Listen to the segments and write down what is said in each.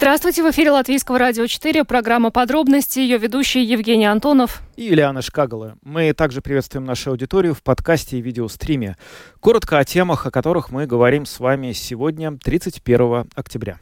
Здравствуйте, в эфире Латвийского радио 4, программа «Подробности», ее ведущий Евгений Антонов и Ильяна Шкагала. Мы также приветствуем нашу аудиторию в подкасте и видеостриме. Коротко о темах, о которых мы говорим с вами сегодня, 31 октября.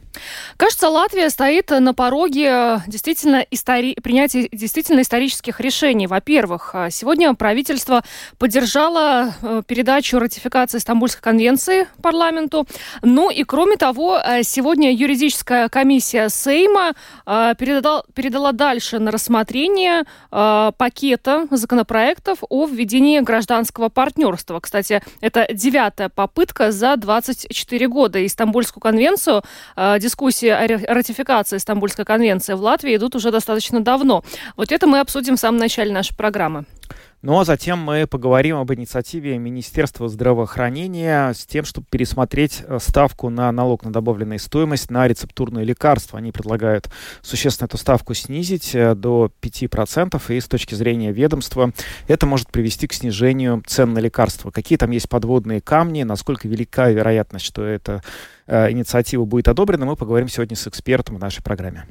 Кажется, Латвия стоит на пороге действительно истори... принятия действительно исторических решений. Во-первых, сегодня правительство поддержало э, передачу ратификации Стамбульской конвенции парламенту. Ну и кроме того, э, сегодня юридическая комиссия Сейма э, передала, передала дальше на рассмотрение по пакета законопроектов о введении гражданского партнерства. Кстати, это девятая попытка за 24 года. И Стамбульскую конвенцию, э, дискуссии о ратификации Стамбульской конвенции в Латвии идут уже достаточно давно. Вот это мы обсудим в самом начале нашей программы. Ну а затем мы поговорим об инициативе Министерства здравоохранения с тем, чтобы пересмотреть э, ставку на налог на добавленную стоимость на рецептурные лекарства. Они предлагают существенно эту ставку снизить э, до 5%, и с точки зрения ведомства это может привести к снижению цен на лекарства. Какие там есть подводные камни, насколько велика вероятность, что это инициатива будет одобрена, мы поговорим сегодня с экспертом в нашей программе.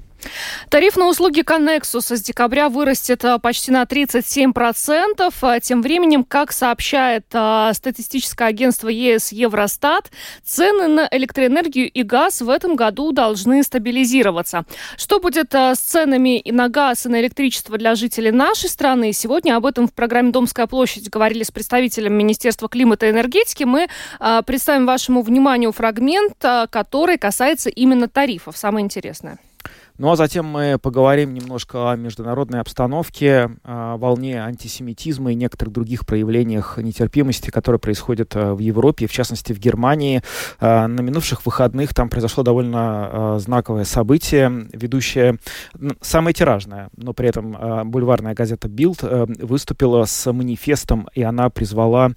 Тариф на услуги Connexus с декабря вырастет э, почти на 37%. А тем временем, как сообщает статистическое агентство ЕС Евростат, цены на электроэнергию и газ в этом году должны стабилизироваться. Что будет с ценами и на газ, и на электричество для жителей нашей страны? Сегодня об этом в программе «Домская площадь» говорили с представителем Министерства климата и энергетики. Мы представим вашему вниманию фрагмент который касается именно тарифов. Самое интересное. Ну а затем мы поговорим немножко о международной обстановке, о волне антисемитизма и некоторых других проявлениях нетерпимости, которые происходят э, в Европе, в частности в Германии. Э, на минувших выходных там произошло довольно э, знаковое событие. Ведущая, самая тиражная, но при этом бульварная газета «Билд» выступила с манифестом, и она призвала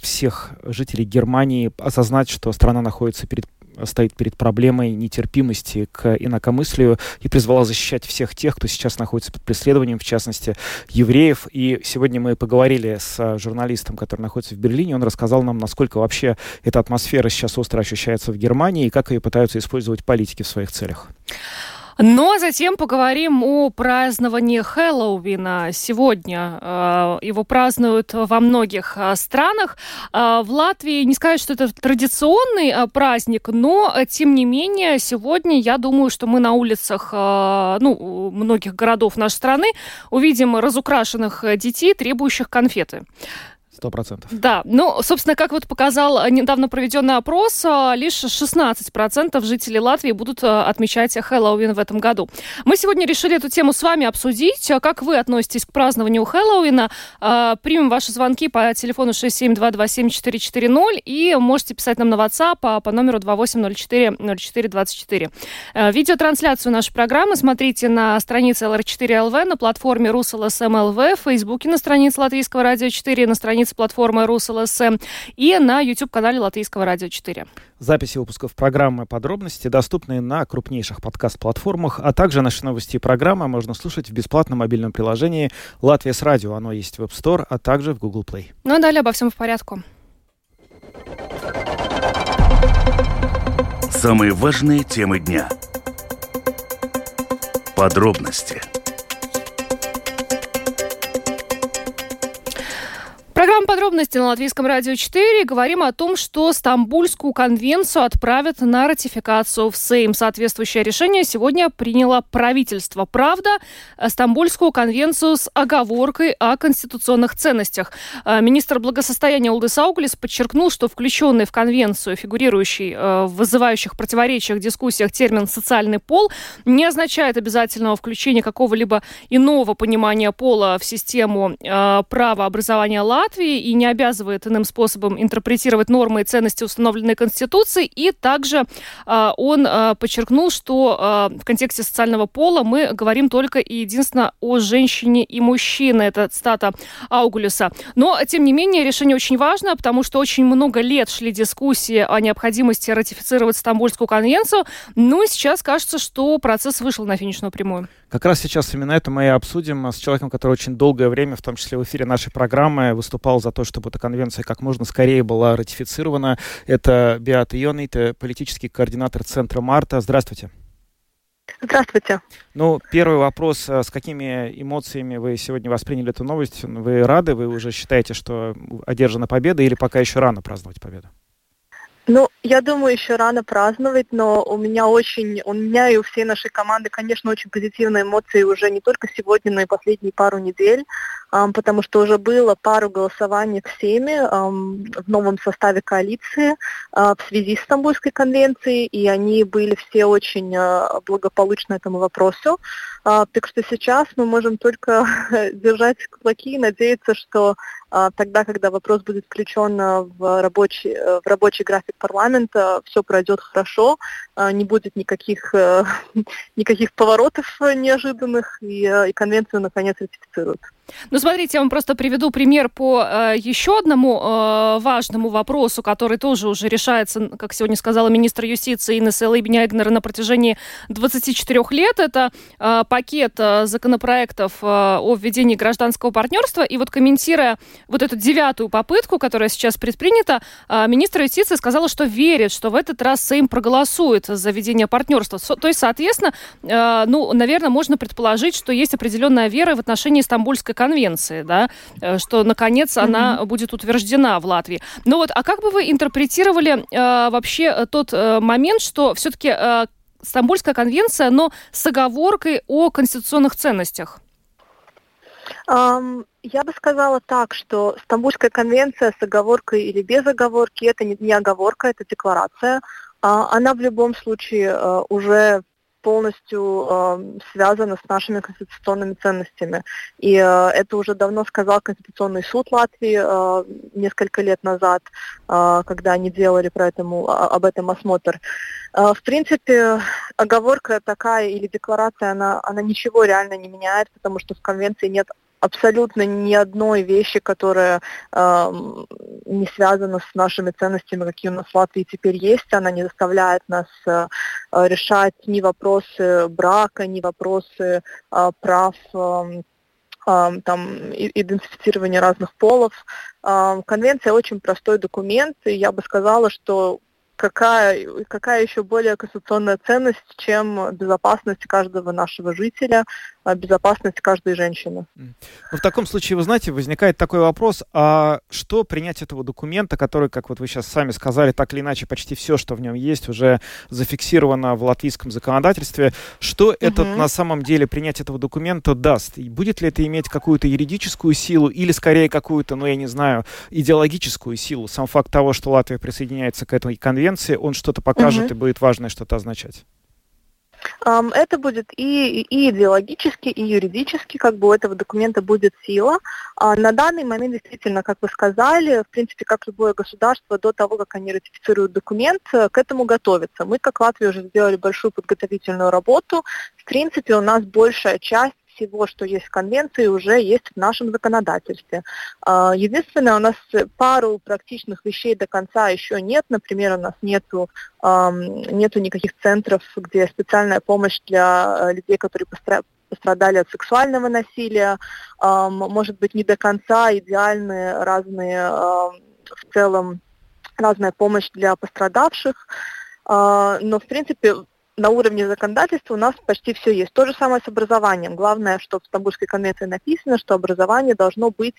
всех жителей Германии осознать, что страна находится перед стоит перед проблемой нетерпимости к инакомыслию и призвала защищать всех тех, кто сейчас находится под преследованием, в частности, евреев. И сегодня мы поговорили с журналистом, который находится в Берлине. Он рассказал нам, насколько вообще эта атмосфера сейчас остро ощущается в Германии и как ее пытаются использовать политики в своих целях. Ну а затем поговорим о праздновании Хэллоуина. Сегодня э, его празднуют во многих э, странах. Э, в Латвии не сказать, что это традиционный праздник, но тем не менее сегодня я думаю, что мы на улицах ну, многих городов нашей страны увидим разукрашенных детей, требующих конфеты. Сто процентов. Да, ну, собственно, как вот показал недавно проведенный опрос, а, лишь 16% жителей Латвии будут а, отмечать Хэллоуин в этом году. Мы сегодня решили эту тему с вами обсудить. А как вы относитесь к празднованию Хэллоуина? Примем ваши звонки по телефону 672274440 и можете писать нам на WhatsApp по номеру 28040424. Видеотрансляцию нашей программы смотрите на странице LR4LV, на платформе RusLSM.LV, в Фейсбуке на странице Латвийского радио 4, на странице странице платформы РусЛСМ и на YouTube-канале Латвийского радио 4. Записи выпусков программы «Подробности» доступны на крупнейших подкаст-платформах, а также наши новости и программы можно слушать в бесплатном мобильном приложении «Латвия с радио». Оно есть в App Store, а также в Google Play. Ну а далее обо всем в порядку. Самые важные темы дня. Подробности – Программа подробности на Латвийском радио 4. Говорим о том, что Стамбульскую конвенцию отправят на ратификацию в Сейм. Соответствующее решение сегодня приняло правительство. Правда, Стамбульскую конвенцию с оговоркой о конституционных ценностях. Э, министр благосостояния Улдыс Ауглис подчеркнул, что включенный в конвенцию, фигурирующий э, в вызывающих противоречиях дискуссиях термин «социальный пол» не означает обязательного включения какого-либо иного понимания пола в систему э, права образования Латвии и не обязывает иным способом интерпретировать нормы и ценности, установленные Конституцией. И также он подчеркнул, что в контексте социального пола мы говорим только и единственно о женщине и мужчине. Это цитата Аугулюса. Но, тем не менее, решение очень важно, потому что очень много лет шли дискуссии о необходимости ратифицировать Стамбульскую конвенцию. Ну и сейчас кажется, что процесс вышел на финишную прямую. Как раз сейчас именно это мы и обсудим с человеком, который очень долгое время, в том числе в эфире нашей программы, выступал за то, чтобы эта конвенция как можно скорее была ратифицирована. Это Беата Йонит, политический координатор Центра Марта. Здравствуйте. Здравствуйте. Ну, первый вопрос. С какими эмоциями вы сегодня восприняли эту новость? Вы рады? Вы уже считаете, что одержана победа или пока еще рано праздновать победу? Ну, я думаю, еще рано праздновать, но у меня очень, у меня и у всей нашей команды, конечно, очень позитивные эмоции уже не только сегодня, но и последние пару недель, потому что уже было пару голосований всеми в новом составе коалиции а, в связи с Стамбульской конвенцией, и они были все очень а, благополучны этому вопросу. А, так что сейчас мы можем только держать кулаки и надеяться, что тогда, когда вопрос будет включен э, в рабочий, э, в рабочий график парламента, все пройдет хорошо, не будет никаких, э, никаких поворотов неожиданных, и, и конвенцию наконец ратифицируют. Ну, смотрите, я вам просто приведу пример по э, еще одному э, важному вопросу, который тоже уже решается, как сегодня сказала министр юстиции Инесса Лейбнягнер на протяжении 24 лет. Это э, пакет э, законопроектов э, о введении гражданского партнерства. И вот комментируя вот эту девятую попытку, которая сейчас предпринята, э, министр юстиции сказала, что верит, что в этот раз Сейм проголосует за введение партнерства. То есть, соответственно, э, ну, наверное, можно предположить, что есть определенная вера в отношении Стамбульской конвенции, да, э, что наконец mm-hmm. она будет утверждена в Латвии. Ну вот, а как бы вы интерпретировали э, вообще э, тот э, момент, что все-таки э, Стамбульская конвенция, но с оговоркой о конституционных ценностях? Um, я бы сказала так, что Стамбульская конвенция с оговоркой или без оговорки это не, не оговорка, это декларация. Uh, она в любом случае uh, уже полностью э, связано с нашими конституционными ценностями. И э, это уже давно сказал Конституционный суд Латвии э, несколько лет назад, э, когда они делали про этому, а, об этом осмотр. Э, в принципе, оговорка такая или декларация, она, она ничего реально не меняет, потому что в конвенции нет абсолютно ни одной вещи, которая э, не связана с нашими ценностями, какие у нас в Латвии теперь есть. Она не заставляет нас э, решать ни вопросы брака, ни вопросы э, прав э, там, идентифицирования разных полов. Конвенция очень простой документ, и я бы сказала, что какая, какая еще более конституционная ценность, чем безопасность каждого нашего жителя, а, безопасность каждой женщины. Ну, в таком случае, вы знаете, возникает такой вопрос, а что принять этого документа, который, как вот вы сейчас сами сказали, так или иначе почти все, что в нем есть, уже зафиксировано в латвийском законодательстве, что угу. этот на самом деле принять этого документа даст? И будет ли это иметь какую-то юридическую силу или скорее какую-то, ну я не знаю, идеологическую силу? Сам факт того, что Латвия присоединяется к этой конвенции, он что-то покажет угу. и будет важное что-то означать? Это будет и, и идеологически, и юридически, как бы у этого документа будет сила. А на данный момент, действительно, как вы сказали, в принципе, как любое государство, до того, как они ратифицируют документ, э, к этому готовятся. Мы, как Латвия, уже сделали большую подготовительную работу. В принципе, у нас большая часть всего, что есть в конвенции, уже есть в нашем законодательстве. А, единственное, у нас пару практичных вещей до конца еще нет. Например, у нас нету, нету никаких центров, где специальная помощь для э, людей, которые пострадали от сексуального насилия. Может быть, не до конца идеальные разные в целом разная помощь для пострадавших. А, но, в принципе, на уровне законодательства у нас почти все есть. То же самое с образованием. Главное, что в Стамбульской конвенции написано, что образование должно быть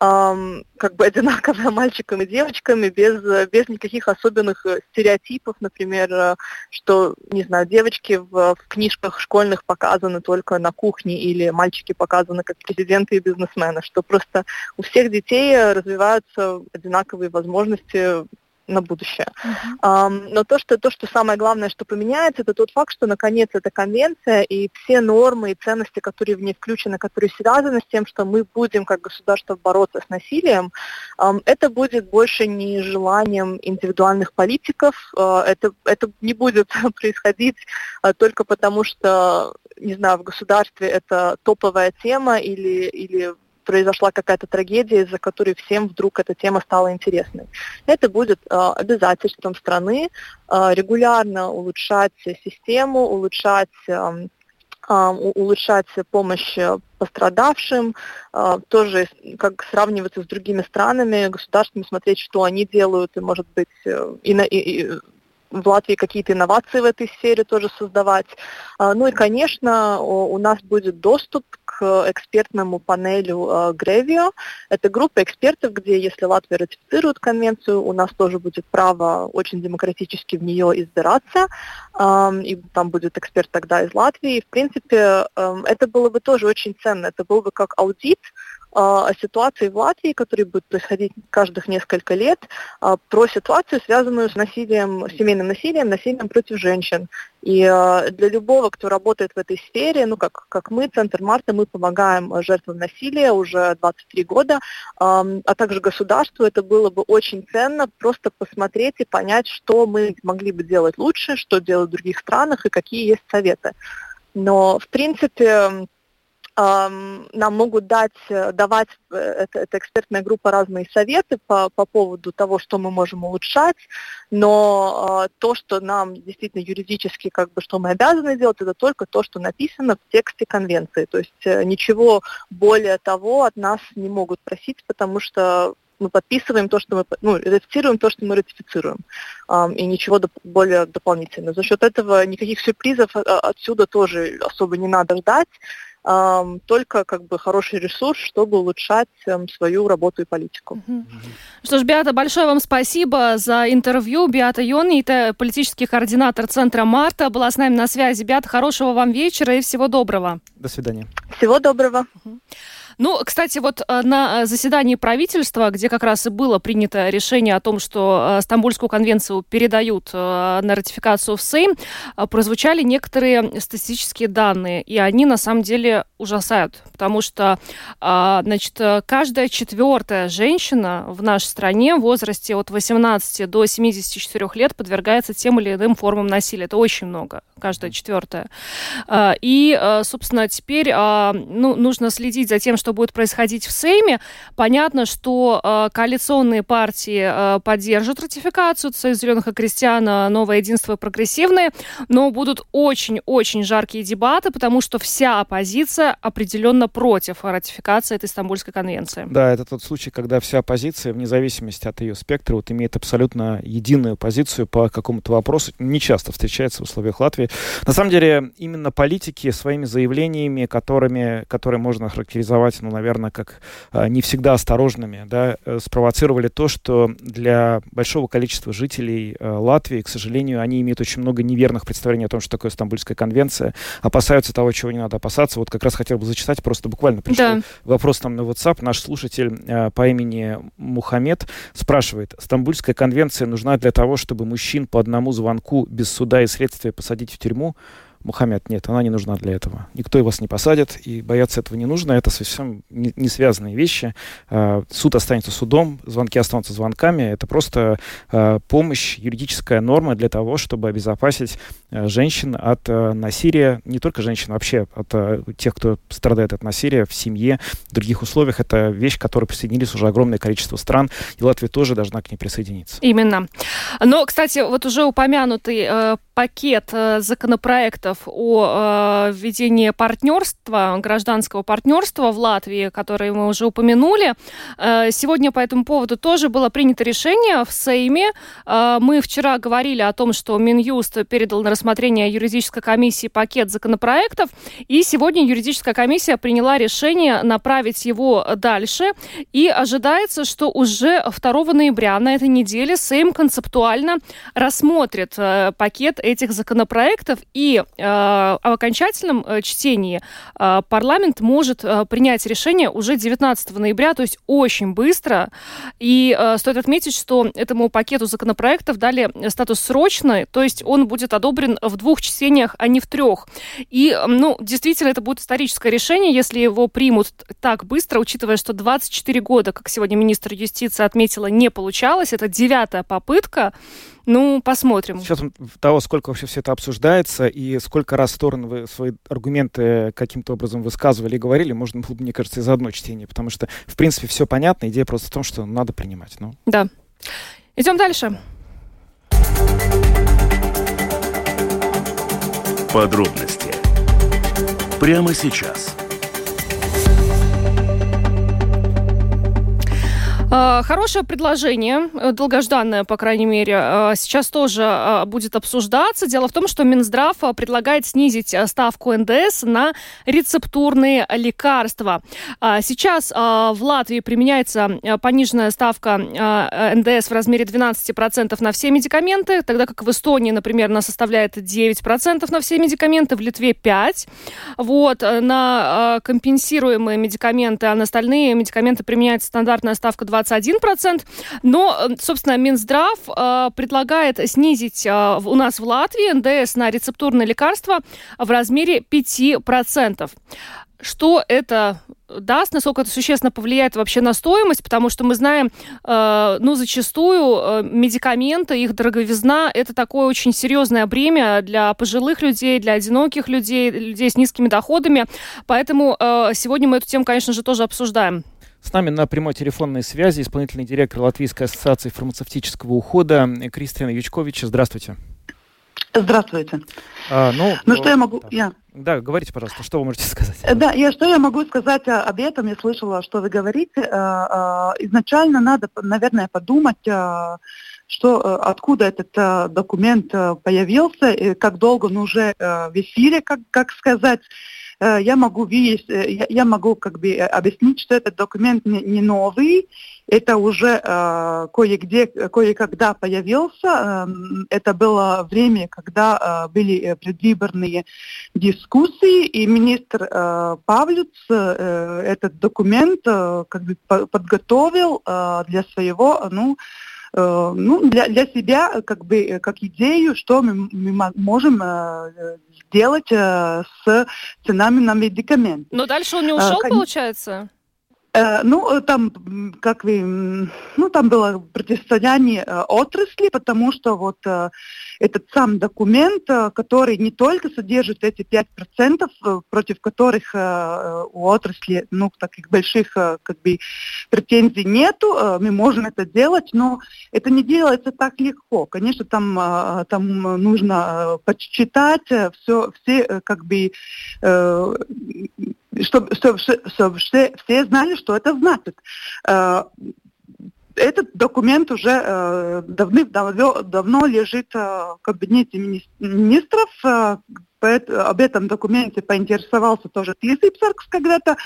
эм, как бы одинаковое мальчикам и девочкам, без, без никаких особенных э, стереотипов, например, э, что, не знаю, девочки в, в книжках школьных показаны только на кухне, или мальчики показаны как президенты и бизнесмены, что просто у всех детей развиваются одинаковые возможности на будущее. Uh-huh. Но то что, то, что самое главное, что поменяется, это тот факт, что наконец эта конвенция и все нормы и ценности, которые в ней включены, которые связаны с тем, что мы будем как государство бороться с насилием, это будет больше не желанием индивидуальных политиков, uh, это, это не будет происходить uh, только потому, что, не знаю, в государстве это топовая тема или, или произошла какая-то трагедия, из-за которой всем вдруг эта тема стала интересной. Это будет э, обязательством страны э, регулярно улучшать систему, улучшать э, улучшать помощь пострадавшим, тоже как сравниваться с другими странами, государствами, смотреть, что они делают, и, может быть, и, и, в Латвии какие-то инновации в этой сфере тоже создавать. А, ну и, конечно, у нас будет доступ к экспертному панелю Гревио. Это группа экспертов, где, если Латвия ратифицирует конвенцию, у нас тоже будет право очень демократически в нее избираться. И там будет эксперт тогда из Латвии. И, в принципе, это было бы тоже очень ценно. Это был бы как аудит, о ситуации в Латвии, которая будет происходить каждых несколько лет, а, про ситуацию, связанную с насилием, семейным насилием, насилием против женщин. И а, для любого, кто работает в этой сфере, ну как, как мы, Центр Марта, мы помогаем жертвам насилия уже 23 года, а также государству это было бы очень ценно просто посмотреть и понять, что мы могли бы делать лучше, что делать в других странах и какие есть советы. Но, в принципе, нам могут дать, э, давать э, эта, эта экспертная группа разные советы по, по поводу того, что мы можем улучшать, но э, то, что нам действительно юридически, как бы, что мы обязаны делать, это только то, что написано в тексте конвенции. То есть э, ничего более того от нас не могут просить, потому что мы подписываем то, что мы, ну, ратифицируем то, что мы ратифицируем, э, и ничего доп- более дополнительного. За счет этого никаких сюрпризов а, отсюда тоже особо не надо ждать только как бы хороший ресурс, чтобы улучшать свою работу и политику. Что ж, Биата, большое вам спасибо за интервью. Биата Йони, это политический координатор Центра Марта, была с нами на связи. Биата, хорошего вам вечера и всего доброго. До свидания. Всего доброго. Ну, кстати, вот э, на э, заседании правительства, где как раз и было принято решение о том, что э, Стамбульскую конвенцию передают на ратификацию в Сейм, прозвучали некоторые статистические данные, и они на самом деле ужасают, потому что, значит, каждая четвертая женщина в нашей стране в возрасте от 18 до 74 лет подвергается тем или иным формам насилия. Это очень много, каждая четвертая. И, собственно, теперь ну, нужно следить за тем, что что будет происходить в Сейме. Понятно, что э, коалиционные партии э, поддержат ратификацию, Союз зеленых и крестьян, э, Новое единство и прогрессивные, но будут очень-очень жаркие дебаты, потому что вся оппозиция определенно против ратификации этой Стамбульской конвенции. Да, это тот случай, когда вся оппозиция, вне зависимости от ее спектра, вот, имеет абсолютно единую позицию по какому-то вопросу. Не часто встречается в условиях Латвии. На самом деле, именно политики своими заявлениями, которыми, которые можно характеризовать быть, ну, наверное, как а, не всегда осторожными, да, э, спровоцировали то, что для большого количества жителей э, Латвии, к сожалению, они имеют очень много неверных представлений о том, что такое Стамбульская конвенция, опасаются того, чего не надо опасаться. Вот как раз хотел бы зачитать, просто буквально пришел да. вопрос там на WhatsApp. Наш слушатель э, по имени Мухаммед спрашивает, Стамбульская конвенция нужна для того, чтобы мужчин по одному звонку без суда и следствия посадить в тюрьму? Мухаммед, нет, она не нужна для этого. Никто вас не посадит, и бояться этого не нужно. Это совсем не, связанные вещи. А, суд останется судом, звонки останутся звонками. Это просто а, помощь, юридическая норма для того, чтобы обезопасить а, женщин от насилия. Не только женщин, вообще от тех, кто страдает от насилия в семье, в других условиях. Это вещь, к которой присоединились уже огромное количество стран, и Латвия тоже должна к ней присоединиться. Именно. Но, кстати, вот уже упомянутый э, пакет э, законопроектов документов о э, введении партнерства, гражданского партнерства в Латвии, которые мы уже упомянули. Э, сегодня по этому поводу тоже было принято решение в Сейме. Э, мы вчера говорили о том, что Минюст передал на рассмотрение юридической комиссии пакет законопроектов, и сегодня юридическая комиссия приняла решение направить его дальше, и ожидается, что уже 2 ноября на этой неделе Сейм концептуально рассмотрит э, пакет этих законопроектов, и э, в окончательном э, чтении э, парламент может э, принять решение уже 19 ноября, то есть очень быстро. И э, стоит отметить, что этому пакету законопроектов дали статус срочный, то есть он будет одобрен в двух чтениях, а не в трех. И, ну, действительно, это будет историческое решение, если его примут так быстро, учитывая, что 24 года, как сегодня министр юстиции отметила, не получалось. Это девятая попытка. Ну, посмотрим. Сейчас того, сколько вообще все это обсуждается и сколько раз стороны вы свои аргументы каким-то образом высказывали и говорили, можно было, мне кажется, из одно чтение, потому что, в принципе, все понятно. Идея просто в том, что надо принимать. Ну. Да. Идем дальше. Подробности прямо сейчас. Хорошее предложение, э, долгожданное, по крайней мере, а, сейчас тоже а, будет обсуждаться. Дело в том, что Минздрав предлагает снизить ставку НДС на рецептурные лекарства. Сейчас в Латвии применяется пониженная ставка НДС в размере 12% на все медикаменты, тогда как в Эстонии, например, она составляет 9% на все медикаменты, в Литве 5%. Вот, на компенсируемые медикаменты, а на остальные медикаменты применяется стандартная ставка 20 21%. Но, э, собственно, Минздрав э, предлагает снизить э, у нас в Латвии НДС на рецептурные лекарства в размере 5%. Что это даст, насколько это существенно повлияет вообще на стоимость, потому что мы знаем, э, ну, зачастую э, медикаменты, их дороговизна, это такое очень серьезное бремя для пожилых людей, для одиноких людей, людей с низкими доходами. Поэтому э, сегодня мы эту тему, конечно же, тоже обсуждаем. С нами на прямой телефонной связи исполнительный директор Латвийской ассоциации фармацевтического ухода Кристина Ючкович. Здравствуйте. Здравствуйте. А, ну, ну что я могу... Да. Я... да, говорите, пожалуйста, что вы можете сказать? Э, да, я что я могу сказать об этом? Я слышала, что вы говорите. Э, э, изначально надо, наверное, подумать, что, откуда этот документ появился, как долго он уже в эфире, как, как сказать. Э, я могу видеть, э, я могу как бы э, объяснить, что этот документ не, новый, это уже кое-где, кое-когда появился. Э, это было время, когда были предвыборные дискуссии, и министр Павлюц этот документ как бы подготовил для своего, ну, ну, для, для себя как бы э, как идею, что мы, мы можем э, сделать с ценами на медикаменты. Но дальше он не ушел, а, получается? Ну, там, как вы, ну, там было противостояние отрасли, потому что вот этот сам документ, э, который не только содержит эти 5%, э, против которых э, у отрасли ну, таких больших как бы, претензий нету, мы можем это делать, но это не делается так легко. Конечно, там, там нужно подсчитать все, все как бы чтобы, чтобы, чтобы все, все знали, что это значит этот документ уже э, давным-давно давно лежит э, в кабинете министров. Э, об этом документе поинтересовался тоже Тисипсаркс когда-то,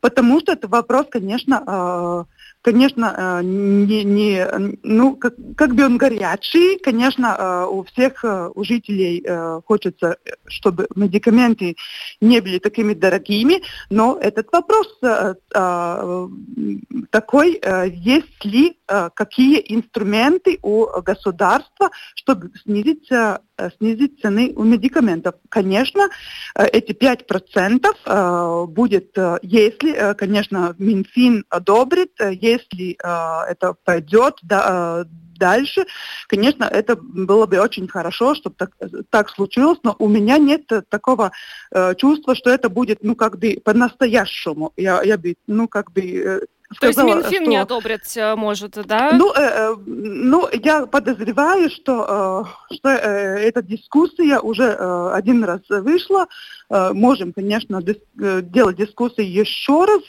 потому что это вопрос, конечно, э, конечно, э, не, не, ну, как, как бы он горячий, конечно, э, у всех, э, у жителей хочется, чтобы медикаменты не были такими дорогими, но этот вопрос такой, есть ли какие инструменты у государства, чтобы снизить снизить цены у медикаментов. Конечно, эти 5% будет, если, конечно, Минфин одобрит, если э, это пойдет да, э, дальше, конечно, это было бы очень хорошо, чтобы так, так случилось, но у меня нет такого э, чувства, что это будет, ну, как бы по-настоящему. Я, я бы, ну, как бы... Э, То есть Минфин что... не одобрить э, может, да? Ну, э, э, ну я подозреваю, что, э, что э, эта дискуссия уже э, один раз вышла. Э, можем, конечно, дис- э, делать дискуссию еще раз.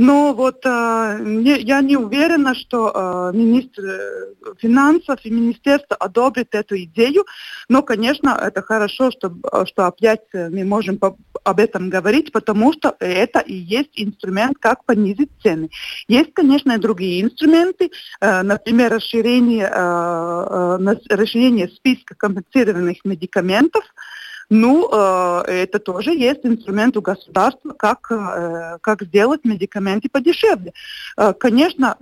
Но вот э, я не уверена, что э, министр э, финансов и министерство одобрит эту идею. Но, конечно, это хорошо, что, что опять мы можем по, об этом говорить, потому что это и есть инструмент, как понизить цены. Есть, конечно, и другие инструменты, э, например, расширение, э, э, расширение списка компенсированных медикаментов, ну, э, это тоже есть инструмент у государства, как, э, как сделать медикаменты подешевле. Э, конечно,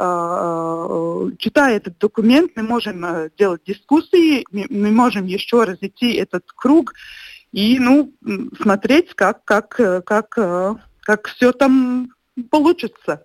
читая этот документ, мы можем делать дискуссии, мы можем еще раз идти этот круг и ну, смотреть, как, как, как, как все там получится.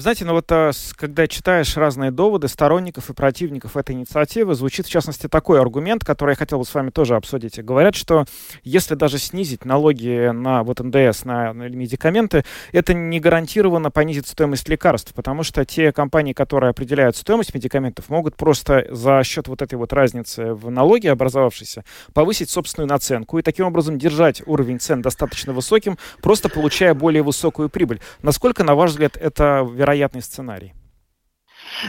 Знаете, ну вот а, когда читаешь разные доводы сторонников и противников этой инициативы, звучит в частности такой аргумент, который я хотел бы с вами тоже обсудить. Говорят, что если даже снизить налоги на вот НДС, на, на медикаменты, это не гарантированно понизит стоимость лекарств, потому что те компании, которые определяют стоимость медикаментов, могут просто за счет вот этой вот разницы в налоге образовавшейся повысить собственную наценку и таким образом держать уровень цен достаточно высоким, просто получая более высокую прибыль. Насколько, на ваш взгляд, это вероятно вероятный сценарий?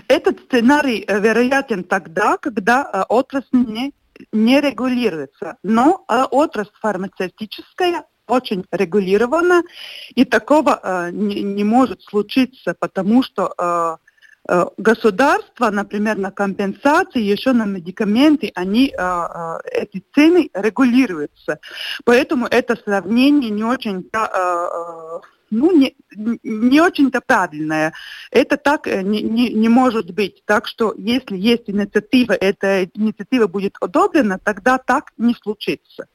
Этот сценарий э, вероятен тогда, когда э, отрасль не, не регулируется. Но э, отрасль фармацевтическая очень регулирована, и такого не, не может случиться, потому что государство, например, на компенсации, еще на медикаменты, они, эти цены регулируются. Поэтому это сравнение не очень... Ну, не, не очень-то правильная. Это так э, не, не, не может быть. Так что если есть инициатива, эта инициатива будет одобрена, тогда так не случится.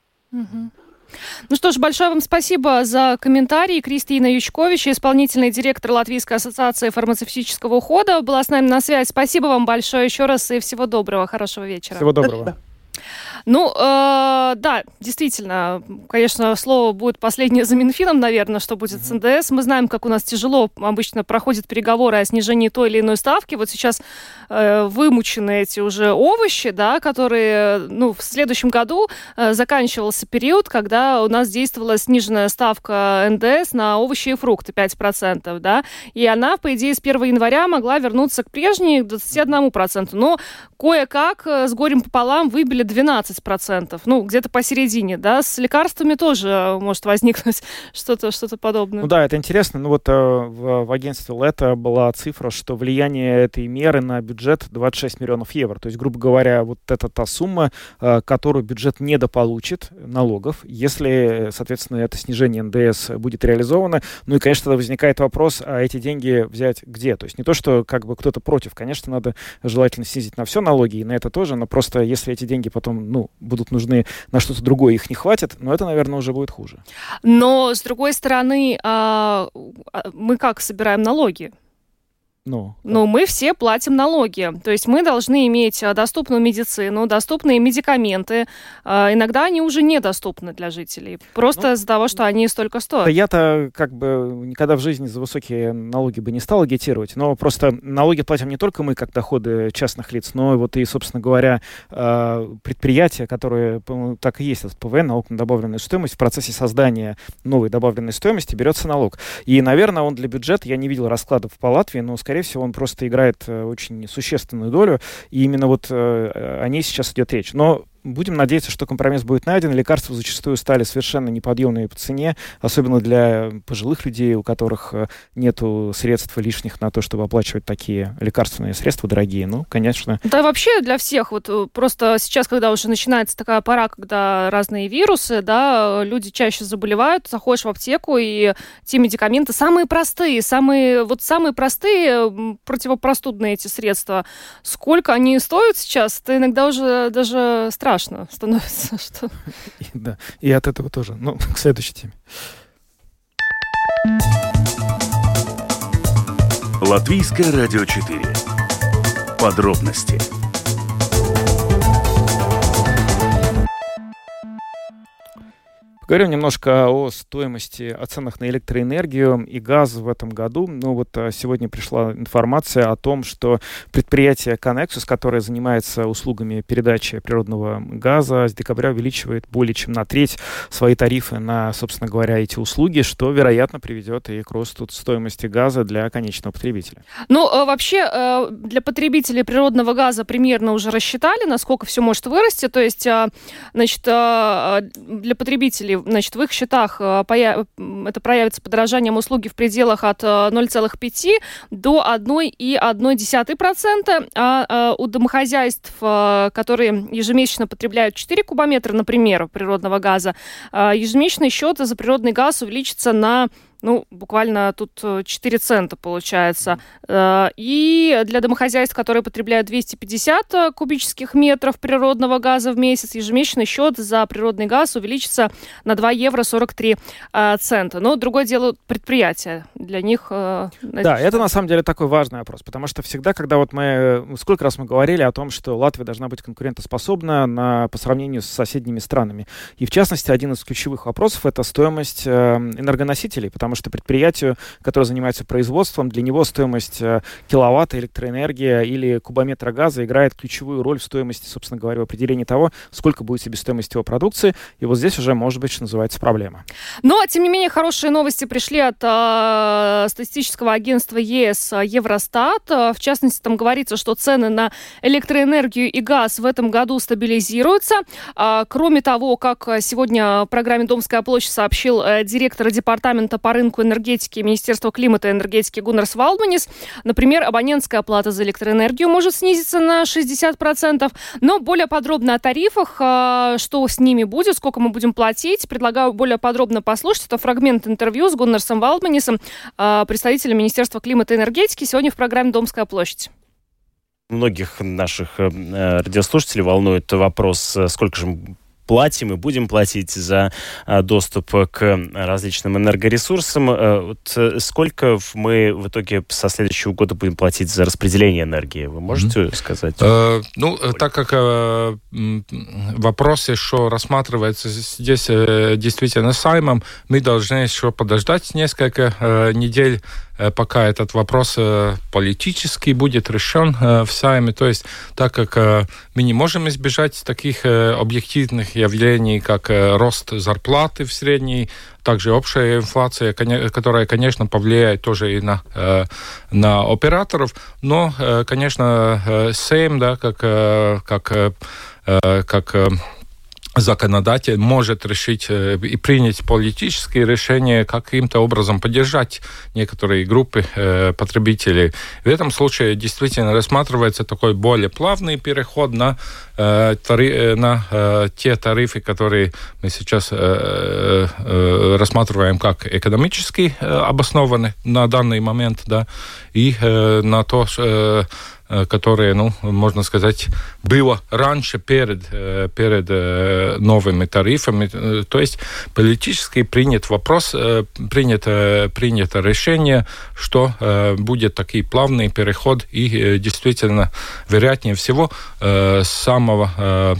Ну что ж, большое вам спасибо за комментарии. Кристина Ючкович, исполнительный директор Латвийской ассоциации фармацевтического ухода, была с нами на связи. Спасибо вам большое еще раз и всего доброго, хорошего вечера. Всего доброго. Спасибо. Ну, э, да, действительно, конечно, слово будет последнее за Минфином, наверное, что будет с НДС. Мы знаем, как у нас тяжело обычно проходят переговоры о снижении той или иной ставки. Вот сейчас э, вымучены эти уже овощи, да, которые, ну, в следующем году э, заканчивался период, когда у нас действовала сниженная ставка НДС на овощи и фрукты 5%, да, и она, по идее, с 1 января могла вернуться к прежней 21%. Но кое-как э, с горем пополам выбили 12%, ну, где-то посередине, да, с лекарствами тоже э, может возникнуть что-то что подобное. Ну да, это интересно, ну вот э, в, в агентстве Лето была цифра, что влияние этой меры на бюджет 26 миллионов евро, то есть, грубо говоря, вот это та сумма, э, которую бюджет недополучит налогов, если, соответственно, это снижение НДС будет реализовано, ну и, конечно, тогда возникает вопрос, а эти деньги взять где? То есть не то, что как бы кто-то против, конечно, надо желательно снизить на все налоги, и на это тоже, но просто если эти деньги потом, ну, будут нужны на что-то другое, их не хватит, но это, наверное, уже будет хуже. Но, с другой стороны, а, а, мы как собираем налоги? Ну, ну, мы все платим налоги. То есть мы должны иметь а, доступную медицину, доступные медикаменты. А, иногда они уже недоступны для жителей. Просто ну, из-за того, что они столько стоят. Да я-то как бы никогда в жизни за высокие налоги бы не стал агитировать. Но просто налоги платим не только мы, как доходы частных лиц, но вот и, собственно говоря, а, предприятия, которые так и есть, этот ПВН, налог на добавленную стоимость, в процессе создания новой добавленной стоимости берется налог. И, наверное, он для бюджета, я не видел раскладов по Латвии, но, скорее скорее всего, он просто играет э, очень существенную долю, и именно вот э, о ней сейчас идет речь. Но Будем надеяться, что компромисс будет найден. Лекарства зачастую стали совершенно неподъемными по цене, особенно для пожилых людей, у которых э, нет средств лишних на то, чтобы оплачивать такие лекарственные средства дорогие. Ну, конечно. Да вообще для всех. Вот э, просто сейчас, когда уже начинается такая пора, когда разные вирусы, да, люди чаще заболевают, заходишь в аптеку, и те медикаменты самые простые, самые, вот самые простые противопростудные эти средства. Сколько они стоят сейчас, это иногда уже даже страшно страшно становится. Что... И, да, и от этого тоже. Ну, к следующей теме. Латвийское радио 4. Подробности Поговорим немножко о стоимости, о ценах на электроэнергию и газ в этом году. Ну вот а, сегодня пришла информация о том, что предприятие Connexus, которое занимается услугами передачи природного газа, с декабря увеличивает более чем на треть свои тарифы на, собственно говоря, эти услуги, что, вероятно, приведет и к росту стоимости газа для конечного потребителя. Ну, э, вообще, э, для потребителей природного газа примерно уже рассчитали, насколько все может вырасти. То есть, значит, для потребителей, значит, в их счетах это проявится подорожанием услуги в пределах от 0,5 до 1,1%, а у домохозяйств, которые ежемесячно потребляют 4 кубометра, например, природного газа, ежемесячный счет за природный газ увеличится на ну, буквально тут 4 э, цента получается. Э, и для домохозяйств, которые потребляют 250 э, кубических метров природного газа в месяц, ежемесячный счет за природный газ увеличится на 2 евро 43 цента. Но другое дело предприятия. Для них... Да, это на самом деле такой важный вопрос, потому что всегда, когда вот мы... Сколько раз мы говорили о том, что Латвия должна быть конкурентоспособна на, по сравнению с соседними странами. И в частности, один из ключевых вопросов — это стоимость энергоносителей, потому что предприятию, которое занимается производством, для него стоимость э, киловатта электроэнергии или кубометра газа играет ключевую роль в стоимости, собственно говоря, в определении того, сколько будет себестоимость его продукции. И вот здесь уже может быть, что называется, проблема. Но, тем не менее, хорошие новости пришли от э, статистического агентства ЕС э, Евростат. Э, в частности, там говорится, что цены на электроэнергию и газ в этом году стабилизируются. А, кроме того, как сегодня в программе «Домская площадь» сообщил директор департамента по рынку энергетики Министерства климата и энергетики Гуннерс Валдманис. Например, абонентская плата за электроэнергию может снизиться на 60%. Но более подробно о тарифах, а, что с ними будет, сколько мы будем платить, предлагаю более подробно послушать. Это фрагмент интервью с Гуннерсом Валдманисом, а, представителем Министерства климата и энергетики, сегодня в программе «Домская площадь». Многих наших э, радиослушателей волнует вопрос, э, сколько же платим и будем платить за а, доступ к различным энергоресурсам. Э, вот э, сколько мы в итоге со следующего года будем платить за распределение энергии? Вы можете mm-hmm. сказать? Э, ну, так как э, вопрос еще рассматривается здесь э, действительно саймом, мы должны еще подождать несколько э, недель Э, пока этот вопрос э, политический будет решен э, в Сайме. То есть, так как мы не можем избежать таких объективных явлений, как рост зарплаты в средней, также общая инфляция, которая, конечно, повлияет тоже и на, на операторов, но, конечно, Сейм, да, как, как, как законодатель может решить э, и принять политические решения, каким-то образом поддержать некоторые группы э, потребителей. В этом случае действительно рассматривается такой более плавный переход на, э, на те тарифы, которые мы сейчас рассматриваем как экономически обоснованы на данный момент, да, и на то, Э, которые, ну, можно сказать, было раньше перед, э, перед э, новыми тарифами. То есть политически принят вопрос, принято, принято решение, что будет такой плавный переход и действительно, вероятнее всего, с самого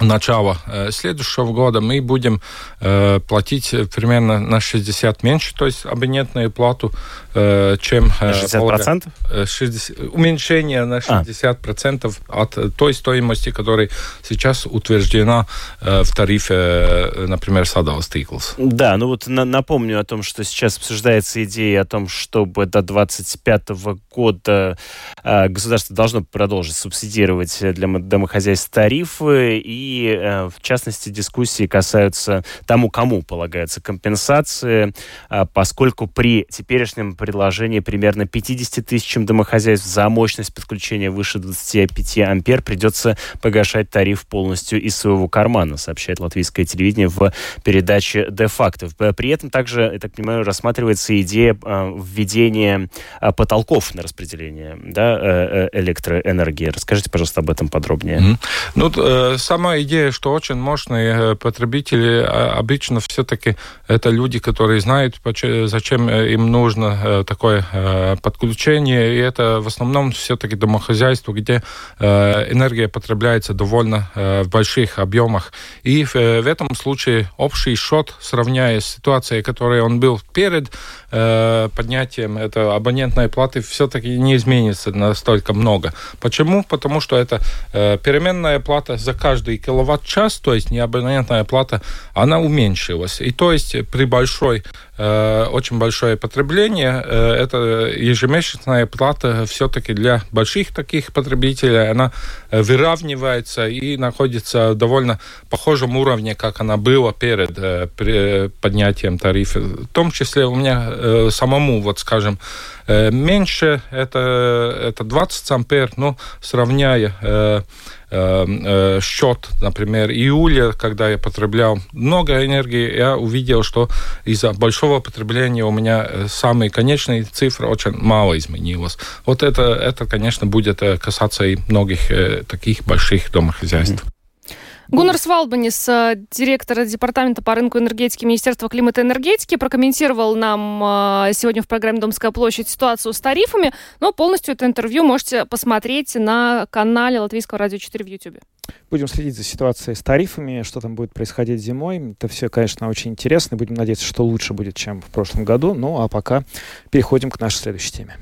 начала э, следующего года мы будем э, платить примерно на 60 меньше, то есть абонентную плату, э, чем... На 60%? Э, 60, уменьшение на 60% а. от той стоимости, которая сейчас утверждена в тарифе, например, Садалс Тиклс. Да, ну вот на, напомню о том, что сейчас обсуждается идея о том, чтобы до 2025 года государство должно продолжить субсидировать для домохозяйств тарифы и и, э, в частности, дискуссии касаются тому, кому полагается компенсации, а, поскольку при теперешнем предложении примерно 50 тысячам домохозяйств за мощность подключения выше 25 ампер придется погашать тариф полностью из своего кармана, сообщает латвийское телевидение в передаче «Де-факто». При этом также, я так понимаю, рассматривается идея а, введения а, потолков на распределение да, э, э, электроэнергии. Расскажите, пожалуйста, об этом подробнее. Mm-hmm. Ну, самое идея, что очень мощные потребители обычно все-таки это люди, которые знают, зачем им нужно такое подключение, и это в основном все-таки домохозяйство, где энергия потребляется довольно в больших объемах. И в, этом случае общий счет, сравняя с ситуацией, которой он был перед э, поднятием этой абонентной платы, все-таки не изменится настолько много. Почему? Потому что это э, переменная плата за каждый киловатт-час, то есть не абонентная плата, она уменьшилась. И то есть при большой Э, очень большое потребление. Э, это ежемесячная плата все-таки для больших таких потребителей. Она э, выравнивается и находится довольно похожем уровне, как она была перед поднятием тарифа. В том числе у меня самому, вот скажем, меньше это, это 20 ампер, но сравняя Э, э, счет, например, июля, когда я потреблял много энергии, я увидел, что из-за большого потребления у меня э, самые конечные цифры очень мало изменилось. Вот это, это конечно, будет касаться и многих таких больших домохозяйств. Гуннар Свалбанис, э, директор департамента по рынку энергетики Министерства климата и энергетики, прокомментировал нам э, сегодня в программе «Домская площадь» ситуацию с тарифами, но полностью это интервью можете посмотреть на канале Латвийского радио 4 в YouTube. Будем следить за ситуацией с тарифами, что там будет происходить зимой. Это все, конечно, очень интересно. Будем надеяться, что лучше будет, чем в прошлом году. Ну, а пока переходим к нашей следующей теме.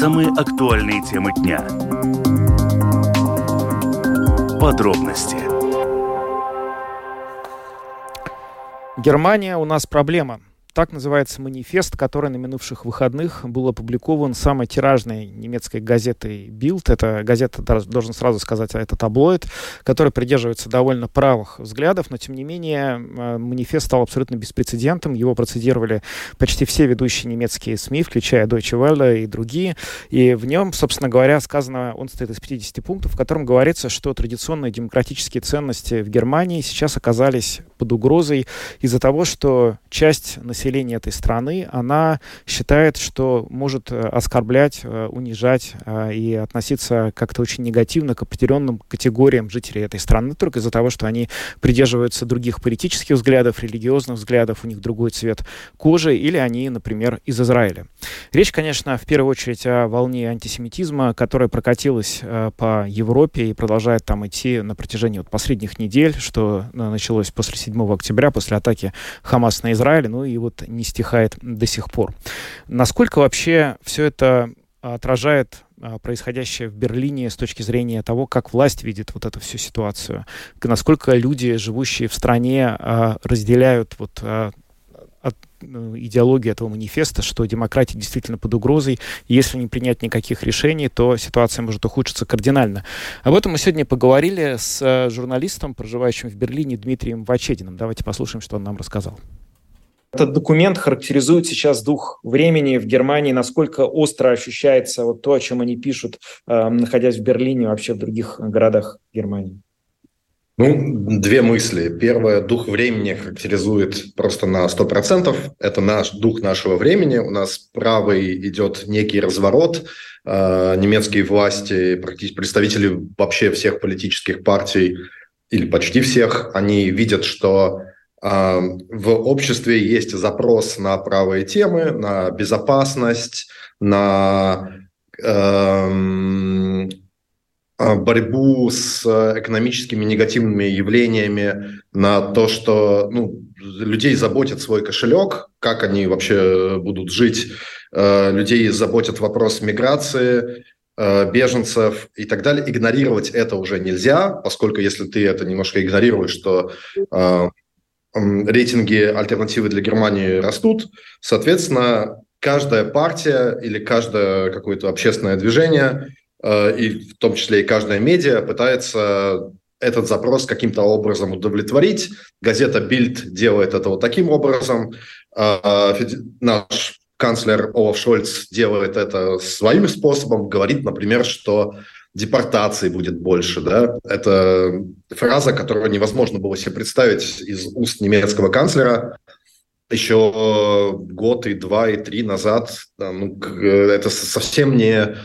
Самые актуальные темы дня Подробности. Германия у нас проблема. Так называется манифест, который на минувших выходных был опубликован самой тиражной немецкой газетой Bild. Это газета, должен сразу сказать, это таблоид, который придерживается довольно правых взглядов, но тем не менее э, манифест стал абсолютно беспрецедентом. Его процедировали почти все ведущие немецкие СМИ, включая Deutsche Welle и другие. И в нем, собственно говоря, сказано, он состоит из 50 пунктов, в котором говорится, что традиционные демократические ценности в Германии сейчас оказались под угрозой из-за того, что часть населения населения этой страны, она считает, что может э, оскорблять, э, унижать э, и относиться как-то очень негативно к определенным категориям жителей этой страны, только из-за того, что они придерживаются других политических взглядов, религиозных взглядов, у них другой цвет кожи, или они, например, из Израиля. Речь, конечно, в первую очередь о волне антисемитизма, которая прокатилась по Европе и продолжает там идти на протяжении вот последних недель, что началось после 7 октября, после атаки Хамас на Израиль, ну и вот не стихает до сих пор. Насколько вообще все это отражает а, происходящее в Берлине с точки зрения того, как власть видит вот эту всю ситуацию, насколько люди, живущие в стране, а, разделяют вот а, ну, идеологию этого манифеста, что демократия действительно под угрозой, и если не принять никаких решений, то ситуация может ухудшиться кардинально. Об этом мы сегодня поговорили с журналистом, проживающим в Берлине Дмитрием Вачединым. Давайте послушаем, что он нам рассказал. Этот документ характеризует сейчас дух времени в Германии, насколько остро ощущается вот то, о чем они пишут, э, находясь в Берлине, вообще в других городах Германии. Ну, две мысли. Первое, дух времени характеризует просто на 100%. Это наш дух нашего времени. У нас правый идет некий разворот. Э, немецкие власти, представители вообще всех политических партий, или почти всех, они видят, что в обществе есть запрос на правые темы, на безопасность, на эм, а, борьбу с экономическими негативными явлениями, на то, что ну, людей заботит свой кошелек, как они вообще будут жить, э, людей заботит вопрос миграции, э, беженцев и так далее. Игнорировать это уже нельзя, поскольку если ты это немножко игнорируешь, то э, рейтинги альтернативы для Германии растут, соответственно, каждая партия или каждое какое-то общественное движение, э, и в том числе и каждая медиа пытается этот запрос каким-то образом удовлетворить. Газета Bild делает это вот таким образом. А, наш канцлер Олаф Шольц делает это своим способом, говорит, например, что депортаций будет больше, да, это фраза, которую невозможно было себе представить из уст немецкого канцлера еще год и два и три назад, ну, это совсем не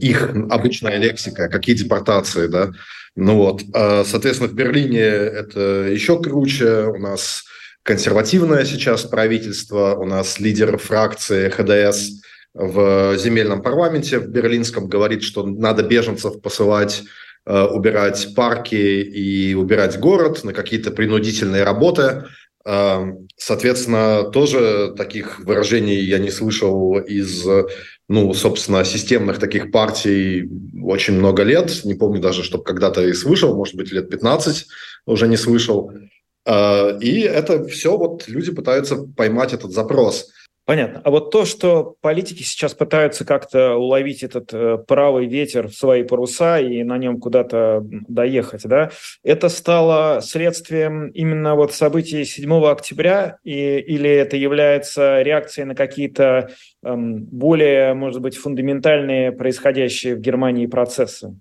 их обычная лексика, какие депортации, да. Ну вот, а, соответственно, в Берлине это еще круче. У нас консервативное сейчас правительство, у нас лидер фракции ХДС в земельном парламенте в берлинском говорит, что надо беженцев посылать э, убирать парки и убирать город на какие-то принудительные работы. Э, соответственно, тоже таких выражений я не слышал из, ну, собственно, системных таких партий очень много лет. Не помню даже, чтобы когда-то и слышал, может быть, лет 15 уже не слышал. Э, и это все вот люди пытаются поймать этот запрос. Понятно. А вот то, что политики сейчас пытаются как-то уловить этот э, правый ветер в свои паруса и на нем куда-то доехать, да, это стало следствием именно вот событий 7 октября и, или это является реакцией на какие-то эм, более, может быть, фундаментальные происходящие в Германии процессы?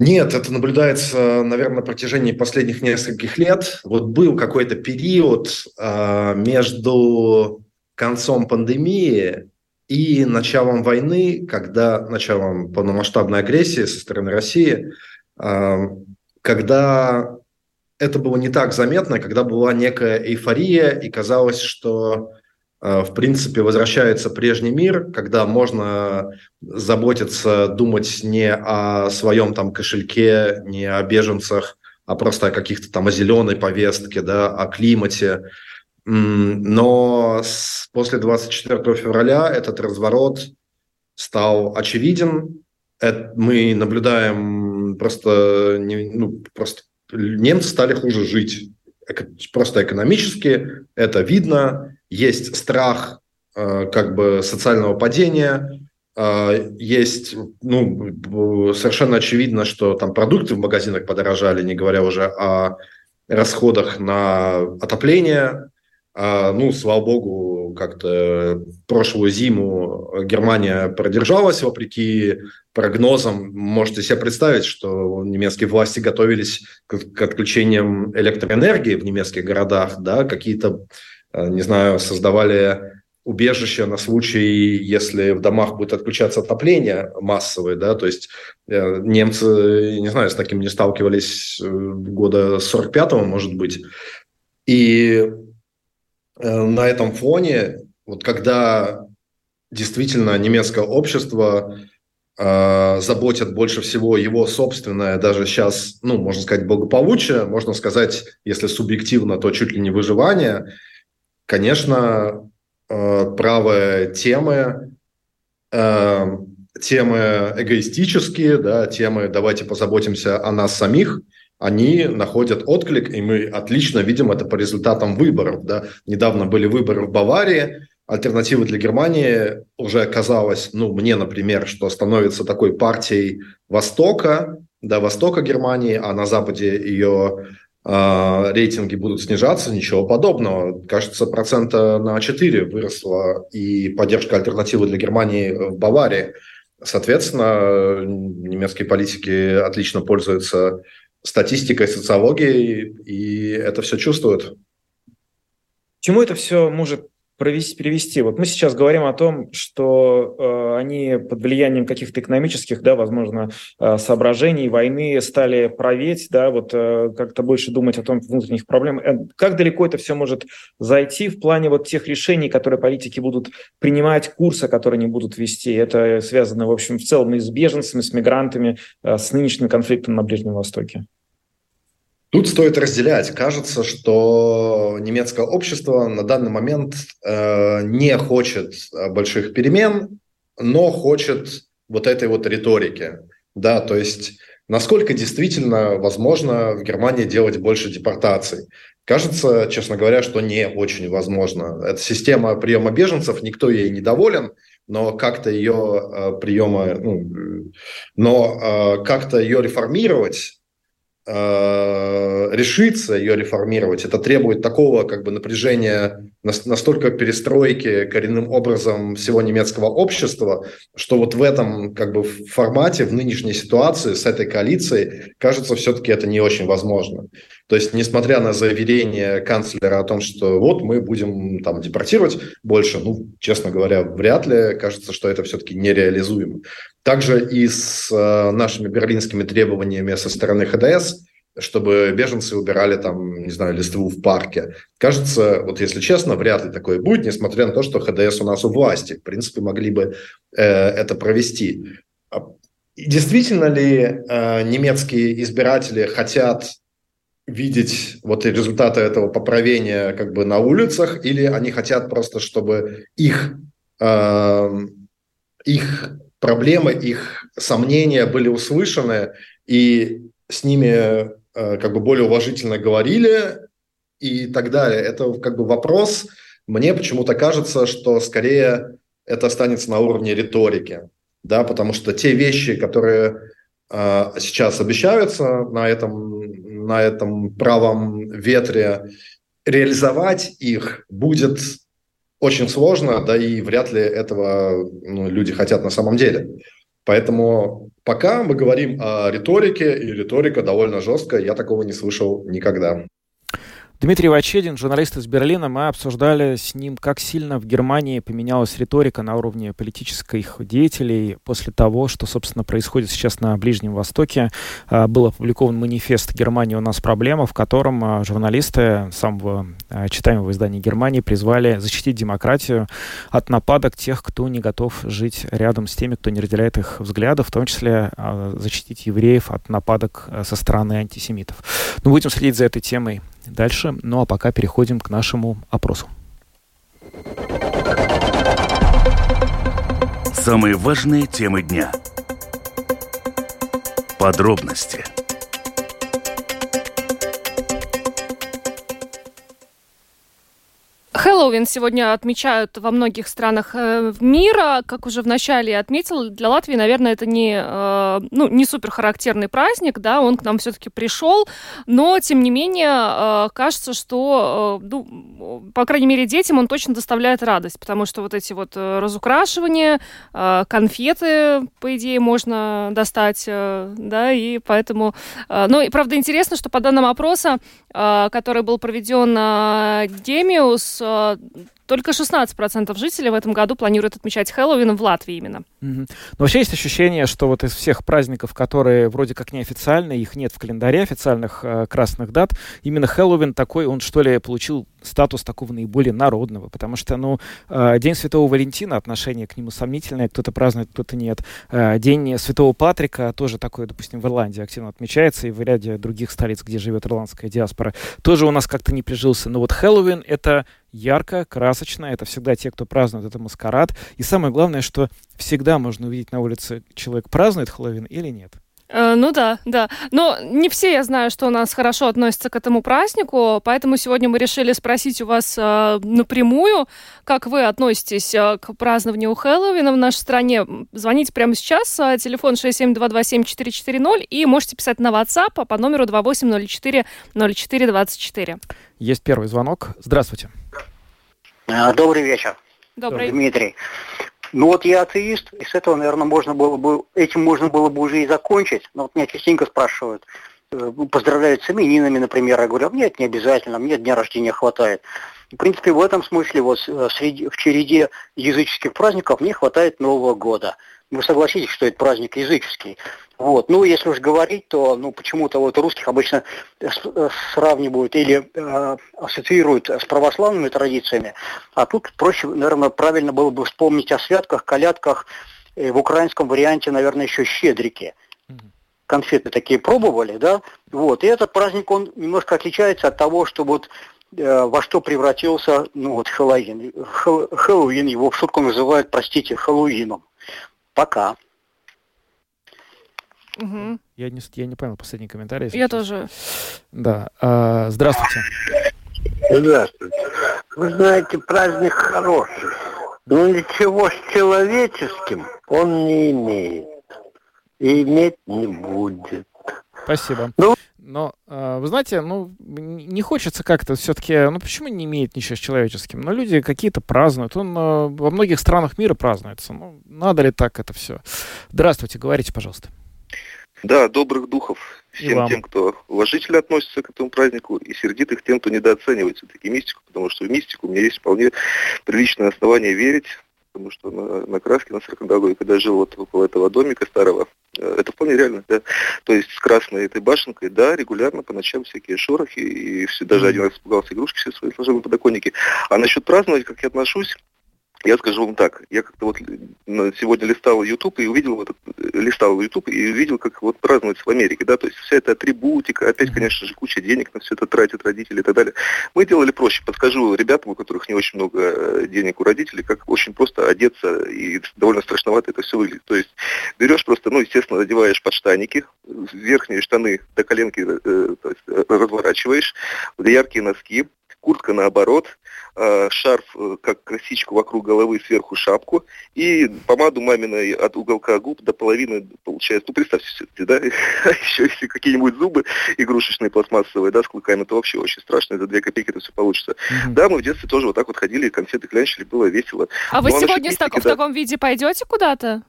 Нет, это наблюдается, наверное, на протяжении последних нескольких лет. Вот был какой-то период э, между концом пандемии и началом войны, когда началом полномасштабной агрессии со стороны России, э, когда это было не так заметно, когда была некая эйфория и казалось, что в принципе, возвращается прежний мир, когда можно заботиться, думать не о своем там кошельке, не о беженцах, а просто о каких-то там о зеленой повестке, да, о климате. Но после 24 февраля этот разворот стал очевиден. Это мы наблюдаем просто, ну, просто немцы стали хуже жить. Просто экономически это видно есть страх э, как бы социального падения, э, есть, ну, совершенно очевидно, что там продукты в магазинах подорожали, не говоря уже о расходах на отопление. А, ну, слава богу, как-то прошлую зиму Германия продержалась вопреки прогнозам. Можете себе представить, что немецкие власти готовились к, к отключениям электроэнергии в немецких городах, да, какие-то не знаю, создавали убежище на случай, если в домах будет отключаться отопление массовое, да, то есть э, немцы, не знаю, с таким не сталкивались э, года 45-го, может быть. И на этом фоне, вот когда действительно немецкое общество э, заботит больше всего его собственное, даже сейчас, ну, можно сказать, благополучие, можно сказать, если субъективно, то чуть ли не выживание – конечно, э, правые темы, э, темы эгоистические, да, темы «давайте позаботимся о нас самих», они находят отклик, и мы отлично видим это по результатам выборов. Да. Недавно были выборы в Баварии, альтернатива для Германии уже оказалось, ну, мне, например, что становится такой партией Востока, да, Востока Германии, а на Западе ее рейтинги будут снижаться, ничего подобного. Кажется, процента на 4 выросла и поддержка альтернативы для Германии в Баварии. Соответственно, немецкие политики отлично пользуются статистикой, социологией, и это все чувствуют. Чему это все может провести, перевести. Вот мы сейчас говорим о том, что э, они под влиянием каких-то экономических, да, возможно, э, соображений войны стали править, да, вот э, как-то больше думать о том внутренних проблемах. Э, как далеко это все может зайти в плане вот тех решений, которые политики будут принимать, курса, которые они будут вести? Это связано, в общем, в целом и с беженцами, с мигрантами, э, с нынешним конфликтом на Ближнем Востоке. Тут стоит разделять. Кажется, что немецкое общество на данный момент э, не хочет э, больших перемен, но хочет вот этой вот риторики. Да, то есть насколько действительно возможно в Германии делать больше депортаций. Кажется, честно говоря, что не очень возможно. Эта система приема беженцев, никто ей не доволен, но как-то ее э, приема, ну, но э, как-то ее реформировать э, решиться ее реформировать, это требует такого как бы напряжения, настолько перестройки коренным образом всего немецкого общества, что вот в этом как бы формате, в нынешней ситуации с этой коалицией, кажется, все-таки это не очень возможно. То есть, несмотря на заверение канцлера о том, что вот мы будем там депортировать больше, ну, честно говоря, вряд ли, кажется, что это все-таки нереализуемо. Также и с э, нашими берлинскими требованиями со стороны ХДС, чтобы беженцы убирали там, не знаю, листву в парке. Кажется, вот если честно, вряд ли такое будет, несмотря на то, что ХДС у нас у власти. В принципе, могли бы э, это провести. А действительно ли э, немецкие избиратели хотят видеть вот результаты этого поправения как бы на улицах, или они хотят просто, чтобы их, э, их проблемы, их сомнения были услышаны, и с ними э, как бы более уважительно говорили и так далее. Это как бы вопрос. Мне почему-то кажется, что скорее это останется на уровне риторики, да, потому что те вещи, которые э, сейчас обещаются на этом на этом правом ветре, реализовать их будет очень сложно, да и вряд ли этого ну, люди хотят на самом деле. Поэтому пока мы говорим о риторике, и риторика довольно жесткая, я такого не слышал никогда. Дмитрий Вачедин, журналист из Берлина, мы обсуждали с ним, как сильно в Германии поменялась риторика на уровне политических деятелей после того, что, собственно, происходит сейчас на Ближнем Востоке. А, был опубликован манифест «Германия у нас проблема», в котором а, журналисты самого а, читаемого издания Германии призвали защитить демократию от нападок тех, кто не готов жить рядом с теми, кто не разделяет их взглядов, в том числе защитить евреев от нападок со стороны антисемитов. Но ну, будем следить за этой темой дальше. Ну а пока переходим к нашему опросу. Самые важные темы дня. Подробности – Хэллоуин сегодня отмечают во многих странах э, мира. Как уже вначале отметил, для Латвии, наверное, это не, э, ну, не супер характерный праздник, да, он к нам все-таки пришел, но, тем не менее, э, кажется, что, ну, по крайней мере, детям он точно доставляет радость, потому что вот эти вот разукрашивания, конфеты, по идее, можно достать, да, и поэтому... Ну, и, правда, интересно, что по данным опроса, который был проведен на Демиус, uh, Только 16% жителей в этом году планируют отмечать Хэллоуин в Латвии именно. Угу. Но вообще есть ощущение, что вот из всех праздников, которые вроде как неофициальные, их нет в календаре официальных э, красных дат, именно Хэллоуин такой, он что ли получил статус такого наиболее народного, потому что, ну, э, День Святого Валентина, отношение к нему сомнительное, кто-то празднует, кто-то нет. Э, День Святого Патрика тоже такой, допустим, в Ирландии активно отмечается, и в ряде других столиц, где живет ирландская диаспора, тоже у нас как-то не прижился. Но вот Хэллоуин — это ярко, красочно. Это всегда те, кто празднует это маскарад. И самое главное, что всегда можно увидеть на улице, человек празднует Хэллоуин или нет. Э, ну да, да. Но не все, я знаю, что у нас хорошо относятся к этому празднику, поэтому сегодня мы решили спросить у вас э, напрямую, как вы относитесь э, к празднованию Хэллоуина в нашей стране. Звоните прямо сейчас, э, телефон 67227-440, и можете писать на WhatsApp по номеру 2804-0424. Есть первый звонок. Здравствуйте. А, добрый вечер. Добрый. Дмитрий. Ну вот я атеист, и с этого, наверное, можно было бы, этим можно было бы уже и закончить. Но вот меня частенько спрашивают, э, поздравляют с именинами, например. Я говорю, а мне это не обязательно, мне дня рождения хватает. В принципе, в этом смысле вот э, среди, в череде языческих праздников мне хватает Нового года. Вы согласитесь, что это праздник языческий. Вот. Ну, если уж говорить, то ну, почему-то вот русских обычно э, сравнивают или э, ассоциируют с православными традициями, а тут проще, наверное, правильно было бы вспомнить о святках, колядках, э, в украинском варианте, наверное, еще щедрики. Конфеты такие пробовали, да? Вот. И этот праздник, он немножко отличается от того, что вот во что превратился, ну вот Хэллоуин. Хэллоуин его в шутку называют, простите, Хэллоуином. Пока. Угу. Я, не, я не понял последний комментарий. Я сейчас. тоже. Да. А, здравствуйте. Здравствуйте. Вы знаете, праздник хороший, но ничего с человеческим он не имеет. И иметь не будет. Спасибо. Ну, Но, э, вы знаете, ну, не хочется как-то все-таки, ну, почему не имеет ничего с человеческим? Но люди какие-то празднуют. Он э, во многих странах мира празднуется. Ну, надо ли так это все? Здравствуйте, говорите, пожалуйста. Да, добрых духов всем тем, кто уважительно относится к этому празднику, и сердитых тем, кто недооценивает все-таки мистику, потому что в мистику у меня есть вполне приличное основание верить, потому что на, на Краске, на Саркандалуе, когда жил вот около этого домика старого, э, это вполне реально, да. То есть с красной этой башенкой, да, регулярно по ночам всякие шорохи, и все, даже один раз испугался игрушки все свои сложил на подоконнике. А насчет праздновать, как я отношусь, я скажу вам так, я как-то вот сегодня листал YouTube и увидел вот листал YouTube и увидел, как вот празднуется в Америке, да, то есть вся эта атрибутика, опять, конечно же, куча денег на все это тратят родители и так далее. Мы делали проще, подскажу ребятам, у которых не очень много э, денег у родителей, как очень просто одеться и довольно страшновато это все выглядит. То есть берешь просто, ну, естественно, надеваешь подштаники, верхние штаны до коленки э, есть, э, разворачиваешь, яркие носки, куртка наоборот, э, шарф э, как косичку вокруг головы, сверху шапку, и помаду маминой от уголка губ до половины получается. Ну, представьте себе, да, а еще если какие-нибудь зубы игрушечные, пластмассовые, да, с клыками, то вообще очень страшно, за две копейки это все получится. Mm-hmm. Да, мы в детстве тоже вот так вот ходили, конфеты клянчили, было весело. А вы сегодня так, в таком виде пойдете куда-то?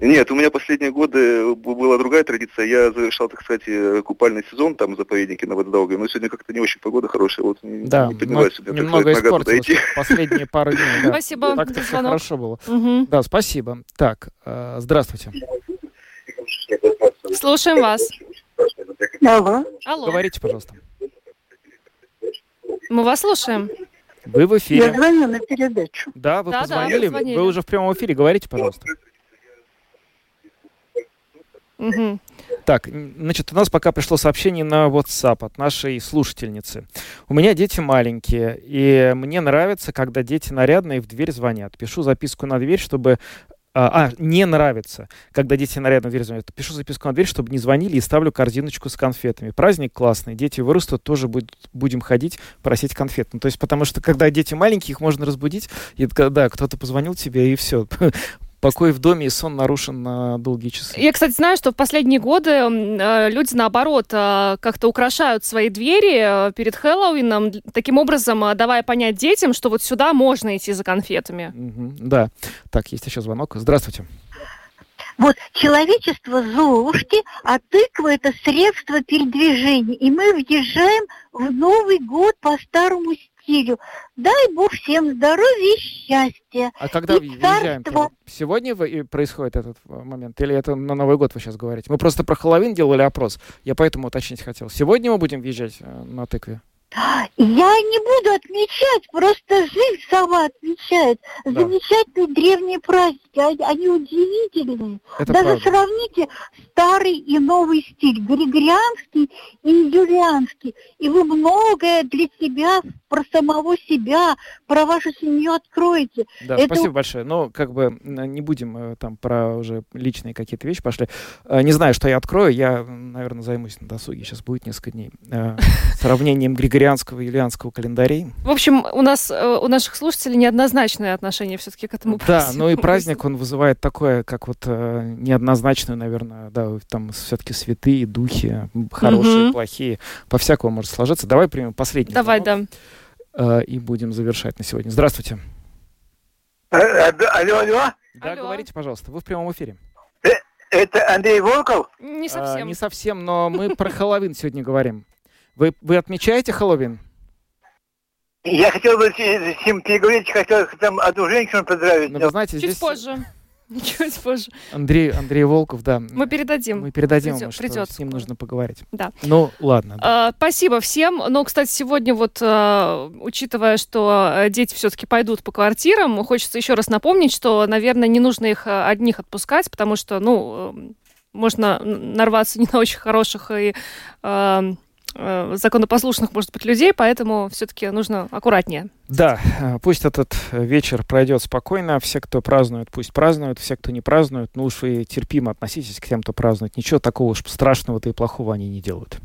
Нет, у меня последние годы была другая традиция. Я завершал, так сказать, купальный сезон там в заповеднике на Ватсдауге, но сегодня как-то не очень погода хорошая, вот да, не поднялась сегодня, немного так сказать, испортилось последние пару дней. Да. Спасибо. Так-то все хорошо было. Угу. Да, спасибо. Так, э, здравствуйте. Слушаем вас. Алло. Алло. Говорите, пожалуйста. Мы вас слушаем. Вы в эфире. Я звоню на передачу. Да, вы Да, да, позвонили. позвонили. Вы уже в прямом эфире. Говорите, пожалуйста. Угу. Так, значит, у нас пока пришло сообщение на WhatsApp от нашей слушательницы. У меня дети маленькие, и мне нравится, когда дети нарядные в дверь звонят. Пишу записку на дверь, чтобы а, а, не нравится, когда дети нарядно в дверь звонят. Пишу записку на дверь, чтобы не звонили, и ставлю корзиночку с конфетами. Праздник классный, дети вырастут, тоже будут, будем ходить просить конфет. Ну, то есть, потому что, когда дети маленькие, их можно разбудить, и да, кто-то позвонил тебе, и все. покой в доме и сон нарушен на долгие часы. Я, кстати, знаю, что в последние годы э, люди, наоборот, э, как-то украшают свои двери э, перед Хэллоуином, таким образом давая понять детям, что вот сюда можно идти за конфетами. Мгм, да. Так, есть еще звонок. Здравствуйте. Вот человечество Золушки, а тыква это средство передвижения. И мы въезжаем в Новый год по старому стилю. Дай Бог всем здоровья и счастья. А когда И въезжаем? царство. Сегодня происходит этот момент? Или это на Новый год вы сейчас говорите? Мы просто про Хэллоуин делали опрос. Я поэтому уточнить хотел. Сегодня мы будем въезжать э, на тыкве? Я не буду отмечать, просто жизнь сама отмечает. Да. Замечательные древние праздники, они, они удивительные. Это Даже правда. сравните старый и новый стиль, григорианский и юлианский. И вы многое для себя, про самого себя, про вашу семью откроете. Да, Это спасибо большое. Ну, как бы не будем э, там про уже личные какие-то вещи пошли. Э, Не знаю, что я открою. Я, наверное, займусь на досуге. Сейчас будет несколько дней. Э, Сравнением григорианского и юлианского календарей. В общем, у нас, э, у наших слушателей неоднозначное отношение все-таки к этому Да, празднику. ну и праздник, он вызывает такое, как вот э, неоднозначную, наверное, да, там все-таки святые, духи, хорошие, Мгм. плохие, по-всякому может сложиться. Давай примем последний Давай, звонок, да. э, и будем завершать на сегодня. Здравствуйте. Алло, алло, Да, Алло. говорите, пожалуйста, вы в прямом эфире. это Андрей Волков? Не А, совсем. не совсем, но мы про Хэллоуин сегодня говорим. Вы, вы отмечаете Хэллоуин? Я хотел бы с ним переговорить, хотел там одну женщину поздравить. Ну, вы знаете, Чуть здесь позже. Чуть позже. Андрей, Андрей Волков, да. Мы передадим. Мы передадим Придет- ему, что придет с ним нужно поговорить. Да. Ну, ладно. да. А, Спасибо всем. Но, кстати, сегодня вот, а, учитывая, что а, дети все-таки пойдут по квартирам, хочется еще раз напомнить, что, наверное, не нужно их а, одних отпускать, потому что, ну, можно нарваться не на очень хороших и а, законопослушных, может быть, людей, поэтому все-таки нужно аккуратнее. Да, э, пусть этот э, вечер пройдет спокойно. Все, кто празднует, пусть празднуют. Все, кто не празднует, ну уж вы терпимо относитесь к тем, кто празднует. Ничего такого уж страшного-то и плохого они не делают.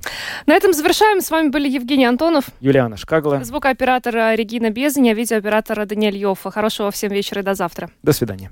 На этом завершаем. С вами были Евгений Антонов, Юлиана Шкагла. звукооператор а, Регина Безаня, видеооператор Даниэль Йоффа. Хорошего всем вечера и до завтра. До свидания.